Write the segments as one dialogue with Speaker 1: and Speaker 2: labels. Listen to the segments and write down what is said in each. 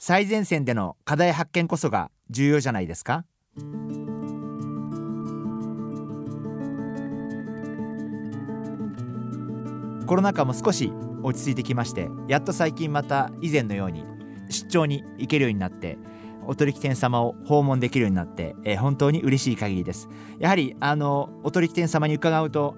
Speaker 1: 最前線での課題発見こそが重要じゃないですか？コロナ禍も少し落ち着いてきましてやっと最近また以前のように出張に行けるようになってお取引店様を訪問できるようになって、えー、本当に嬉しい限りです。やはりあのお取引店様に伺うと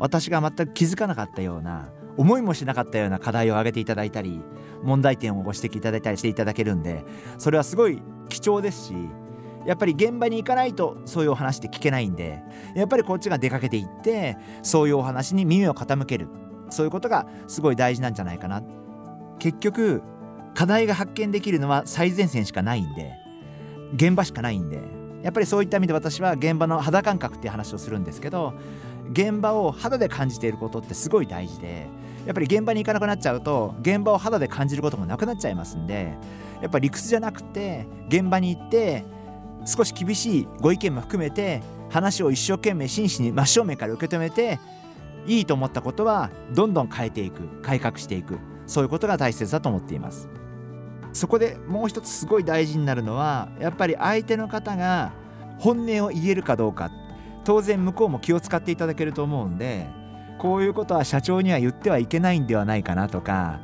Speaker 1: 私が全く気づかなかったような思いもしなかったような課題を挙げていただいたり問題点をご指摘いただいたりしていただけるんでそれはすごい貴重ですしやっぱり現場に行かないとそういうお話って聞けないんでやっぱりこっちが出かけていってそういうお話に耳を傾ける。そういうことがすごい大事なんじゃないかな。結局課題が発見できるのは最前線しかないんで現場しかないんでやっぱりそういった意味で私は現場の肌感覚っていう話をするんですけど現場を肌で感じていることってすごい大事でやっぱり現場に行かなくなっちゃうと現場を肌で感じることもなくなっちゃいますんでやっぱり理屈じゃなくて現場に行って少し厳しいご意見も含めて話を一生懸命真摯に真正面から受け止めていいと思ったことはどんどん変えていく改革していくそういうことが大切だと思っています。そこでもう一つすごい大事になるのはやっぱり相手の方が本音を言えるかどうか。当然向こうも気を使っていただけると思うんでこういうことは社長には言ってはいけないんではないかなとか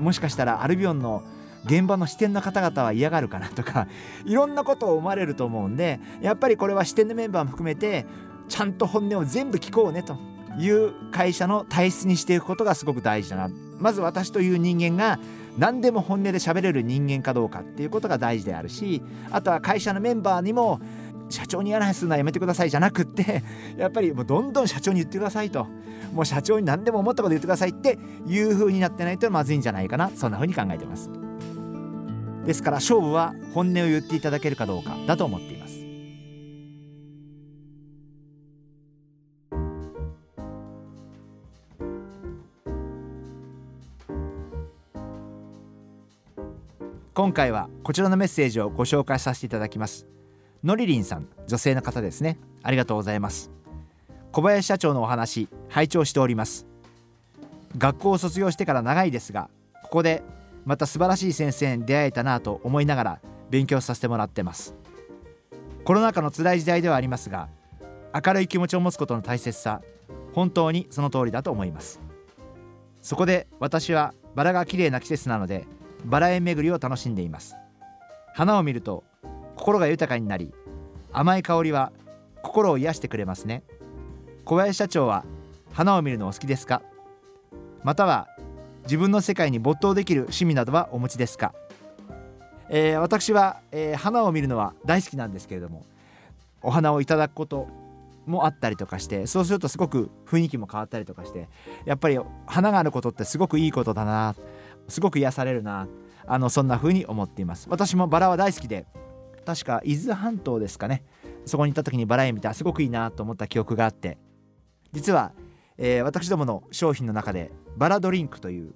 Speaker 1: もしかしたらアルビオンの現場の視点の方々は嫌がるかなとかいろんなことを思われると思うんでやっぱりこれは視点のメンバーも含めてちゃんと本音を全部聞こうねと。いう会社の体質にしていくことがすごく大事だな。まず私という人間が何でも本音で喋れる人間かどうかっていうことが大事であるしあとは会社のメンバーにも社長に嫌な話するのはやめてくださいじゃなくって やっぱりもうどんどん社長に言ってくださいと。もう社長に何でも思ったこと言ってくださいっていう風になってないとまずいんじゃないかな。そんな風に考えてます。ですから勝負は本音を言っていただけるかどうかだと思っています。今回はこちらのメッセージをご紹介させていただきます。のりりんさん女性の方ですね。ありがとうございます。小林社長のお話拝聴しております。学校を卒業してから長いですがここでまた素晴らしい先生に出会えたなと思いながら勉強させてもらってます。コロナ禍の辛い時代ではありますが明るい気持ちを持つことの大切さ本当にその通りだと思います。そこで私はバラが綺麗な季節なのでバラ園巡りを楽しんでいます。花を見ると心が豊かになり甘い香りは心を癒してくれますね。小林社長は花を見るのお好きですか？または自分の世界に没頭できる趣味などはお持ちですか、えー、私は、えー、花を見るのは大好きなんですけれどもお花をいただくこともあったりとかしてそうするとすごく雰囲気も変わったりとかしてやっぱり花があることってすごくいいことだなすごく癒されるな。あのそんな風に思っています。私もバラは大好きで。確か伊豆半島ですかね。そこに行った時にバラ園見たすごくいいなと思った記憶があって。実は、えー、私どもの商品の中でバラドリンクという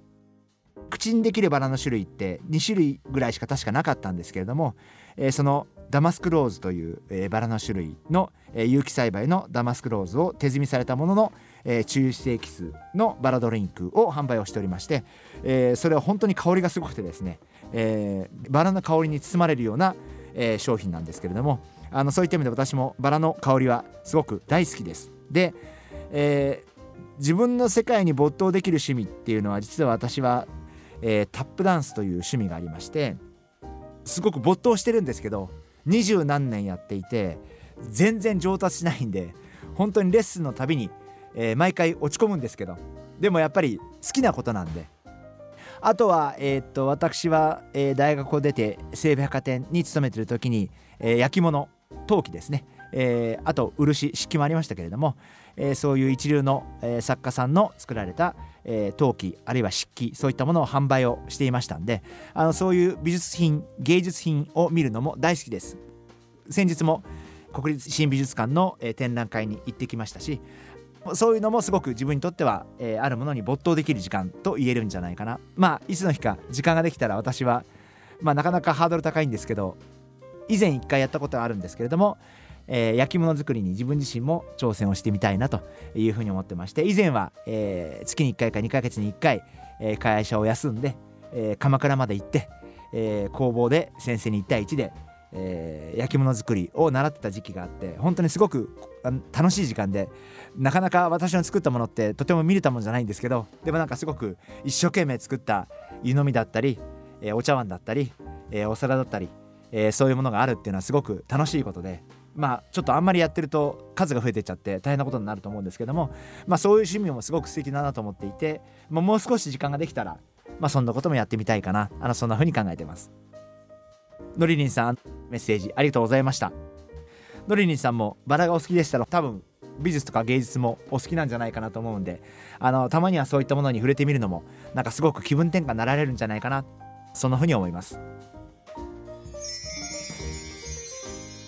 Speaker 1: 口にできるバラの種類って2種類ぐらいしか確かなかったんですけれども、えー、そのダマスクローズという、えー、バラの種類の、えー、有機栽培のダマスクローズを手摘みされたものの、えー、中性基数のバラドリンクを販売をしておりまして、えー、それは本当に香りがすごくてですね、えー、バラの香りに包まれるような、えー、商品なんですけれどもあのそういった意味で私もバラの香りはすごく大好きです。で、えー、自分の世界に没頭できる趣味っていうのは実は私は、えー、タップダンスという趣味がありましてすごく没頭してるんですけど二十何年やっていて全然上達しないんで本当にレッスンのたびに、えー、毎回落ち込むんですけどでもやっぱり好きなことなんで。あとは、えー、っと私は、えー、大学を出て西武百貨店に勤めてる時に、えー、焼き物陶器ですね、えー、あと漆漆器もありましたけれども、えー、そういう一流の、えー、作家さんの作られた、えー、陶器あるいは漆器そういったものを販売をしていましたんであのそういう美術品芸術品を見るのも大好きです。先日も国立新美術館の、えー展覧会に行ってきましたしそういうのもすごく自分にとっては、えーあるものに没頭できる時間と言えるんじゃないかな。まあいつの日か時間ができたら私はまあなかなかハードル高いんですけど以前一回やったことがあるんですけれども、えー焼き物作りに自分自身も挑戦をしてみたいなというふうに思ってまして以前は、えー月に1回か2ヶ月に1回、えー会社を休んで、えー鎌倉まで行って、えー工房で先生に1対1で、えー焼き物作りを習ってた時期があって本当にすごく楽しい時間でなかなか私の作ったものってとても見れたものじゃないんですけどでもなんかすごく一生懸命作った湯飲みだったり、えーお茶碗だったり、えーお皿だったり、えーそういうものがあるっていうのはすごく楽しいことでまあちょっとあんまりやってると数が増えてっちゃって大変なことになると思うんですけどもまあそういう趣味もすごく素敵だなと思っていて、まあ、もう少し時間ができたらまあそんなこともやってみたいかな。あのそんな風に考えてます。のりりんさんメッセージありがとうございました。のりりんさんもバラがお好きでしたら多分美術とか芸術もお好きなんじゃないかなと思うんであのたまにはそういったものに触れてみるのもなんかすごく気分転換になられるんじゃないかな。そんな風に思います。